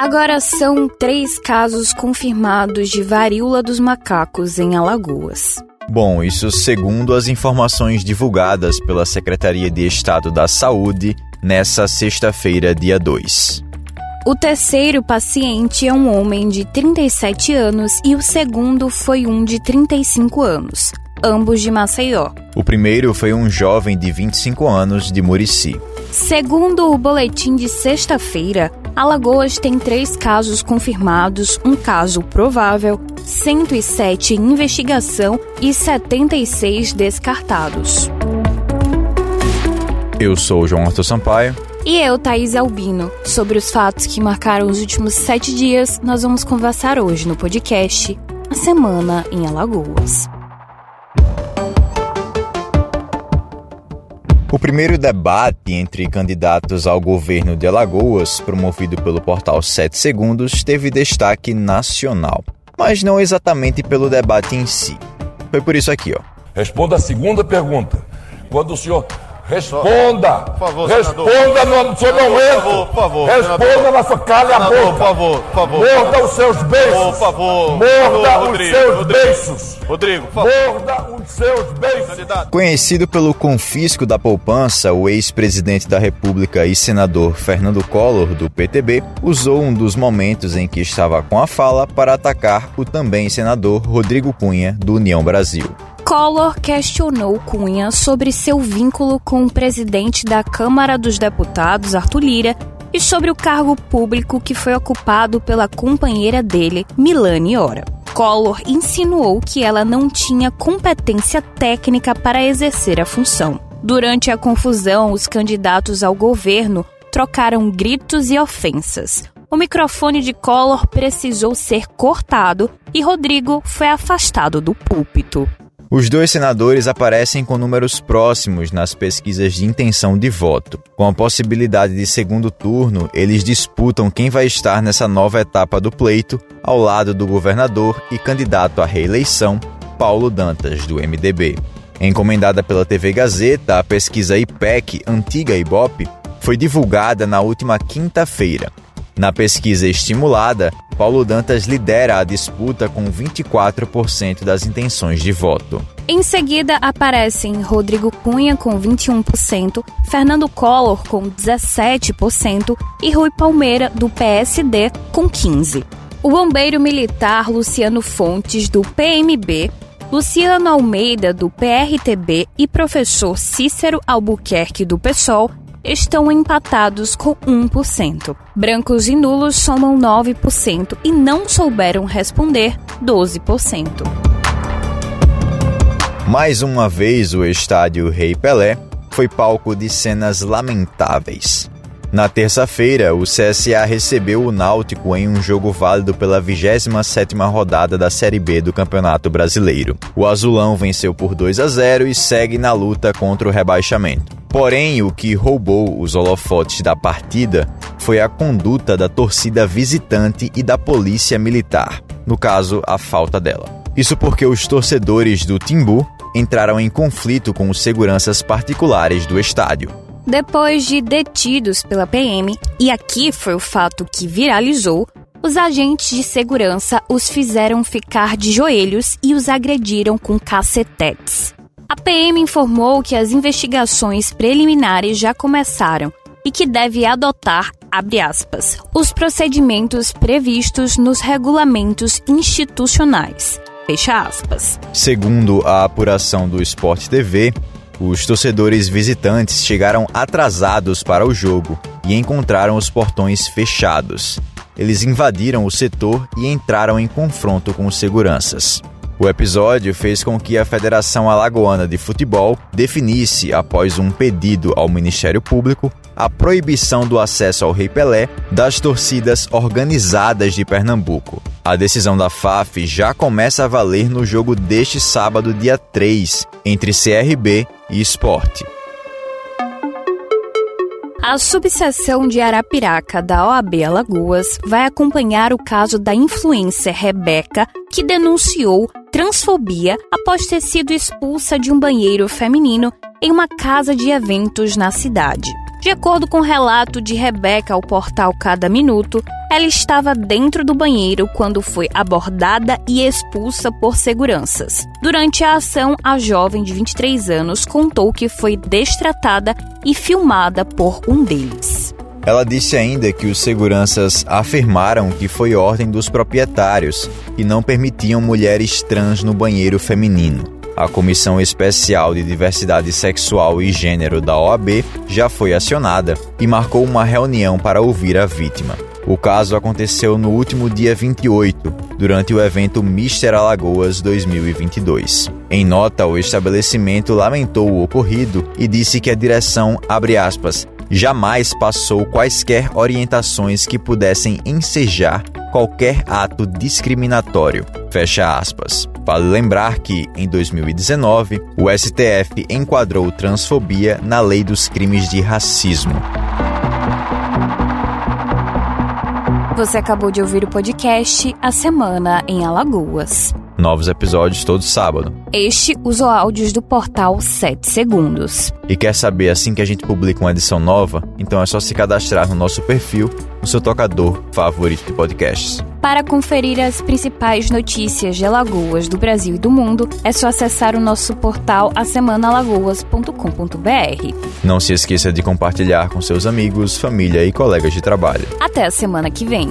Agora são três casos confirmados de varíola dos macacos em Alagoas. Bom, isso segundo as informações divulgadas pela Secretaria de Estado da Saúde nessa sexta-feira, dia 2. O terceiro paciente é um homem de 37 anos e o segundo foi um de 35 anos, ambos de Maceió. O primeiro foi um jovem de 25 anos de Murici. Segundo o boletim de sexta-feira, Alagoas tem três casos confirmados, um caso provável, 107 em investigação e 76 descartados. Eu sou o João Arthur Sampaio. E eu, Thaís Albino. Sobre os fatos que marcaram os últimos sete dias, nós vamos conversar hoje no podcast A Semana em Alagoas. O primeiro debate entre candidatos ao governo de Alagoas, promovido pelo portal 7 Segundos, teve destaque nacional, mas não exatamente pelo debate em si. Foi por isso aqui, ó. Responda a segunda pergunta. Quando o senhor Responda! Por favor, Responda no seu momento! Por favor, por favor. Responda na sua cara a boca! Por favor, por favor. Morda os seus beiços! Por favor! Morda Rodrigo, os seus Rodrigo, beiços! Rodrigo, por favor. Morda os seus beiços! Conhecido pelo confisco da poupança, o ex-presidente da República e senador Fernando Collor, do PTB, usou um dos momentos em que estava com a fala para atacar o também senador Rodrigo Cunha, do União Brasil. Collor questionou Cunha sobre seu vínculo com o presidente da Câmara dos Deputados, Arthur Lira, e sobre o cargo público que foi ocupado pela companheira dele, Milane Ora. Collor insinuou que ela não tinha competência técnica para exercer a função. Durante a confusão, os candidatos ao governo trocaram gritos e ofensas. O microfone de Collor precisou ser cortado e Rodrigo foi afastado do púlpito. Os dois senadores aparecem com números próximos nas pesquisas de intenção de voto. Com a possibilidade de segundo turno, eles disputam quem vai estar nessa nova etapa do pleito, ao lado do governador e candidato à reeleição, Paulo Dantas, do MDB. Encomendada pela TV Gazeta, a pesquisa IPEC, antiga Ibope, foi divulgada na última quinta-feira. Na pesquisa estimulada, Paulo Dantas lidera a disputa com 24% das intenções de voto. Em seguida, aparecem Rodrigo Cunha com 21%, Fernando Collor com 17% e Rui Palmeira, do PSD, com 15%. O bombeiro militar Luciano Fontes, do PMB, Luciano Almeida, do PRTB e professor Cícero Albuquerque, do PSOL, estão empatados com 1%. Brancos e nulos somam 9% e não souberam responder 12%. Mais uma vez, o estádio Rei Pelé foi palco de cenas lamentáveis. Na terça-feira, o CSA recebeu o Náutico em um jogo válido pela 27ª rodada da Série B do Campeonato Brasileiro. O Azulão venceu por 2 a 0 e segue na luta contra o rebaixamento. Porém, o que roubou os holofotes da partida foi a conduta da torcida visitante e da polícia militar, no caso, a falta dela. Isso porque os torcedores do Timbu entraram em conflito com os seguranças particulares do estádio. Depois de detidos pela PM, e aqui foi o fato que viralizou, os agentes de segurança os fizeram ficar de joelhos e os agrediram com cacetetes. A PM informou que as investigações preliminares já começaram e que deve adotar, aspas, os procedimentos previstos nos regulamentos institucionais. Fecha aspas. Segundo a apuração do Sport TV, os torcedores visitantes chegaram atrasados para o jogo e encontraram os portões fechados. Eles invadiram o setor e entraram em confronto com os seguranças. O episódio fez com que a Federação Alagoana de Futebol definisse, após um pedido ao Ministério Público, a proibição do acesso ao Rei Pelé das torcidas organizadas de Pernambuco. A decisão da FAF já começa a valer no jogo deste sábado, dia 3, entre CRB e Esporte. A subseção de Arapiraca da OAB Alagoas vai acompanhar o caso da influencer Rebeca, que denunciou transfobia após ter sido expulsa de um banheiro feminino em uma casa de eventos na cidade. De acordo com o relato de Rebeca ao portal Cada Minuto, Ela estava dentro do banheiro quando foi abordada e expulsa por seguranças. Durante a ação, a jovem de 23 anos contou que foi destratada e filmada por um deles. Ela disse ainda que os seguranças afirmaram que foi ordem dos proprietários e não permitiam mulheres trans no banheiro feminino. A Comissão Especial de Diversidade Sexual e Gênero da OAB já foi acionada e marcou uma reunião para ouvir a vítima. O caso aconteceu no último dia 28, durante o evento Mister Alagoas 2022. Em nota, o estabelecimento lamentou o ocorrido e disse que a direção, abre aspas, jamais passou quaisquer orientações que pudessem ensejar qualquer ato discriminatório. Fecha aspas. Vale lembrar que, em 2019, o STF enquadrou transfobia na lei dos crimes de racismo. Você acabou de ouvir o podcast A Semana em Alagoas. Novos episódios todo sábado. Este usou áudios do portal 7 Segundos. E quer saber assim que a gente publica uma edição nova? Então é só se cadastrar no nosso perfil, no seu tocador favorito de podcasts. Para conferir as principais notícias de Alagoas do Brasil e do mundo, é só acessar o nosso portal asemanalagoas.com.br. Não se esqueça de compartilhar com seus amigos, família e colegas de trabalho. Até a semana que vem.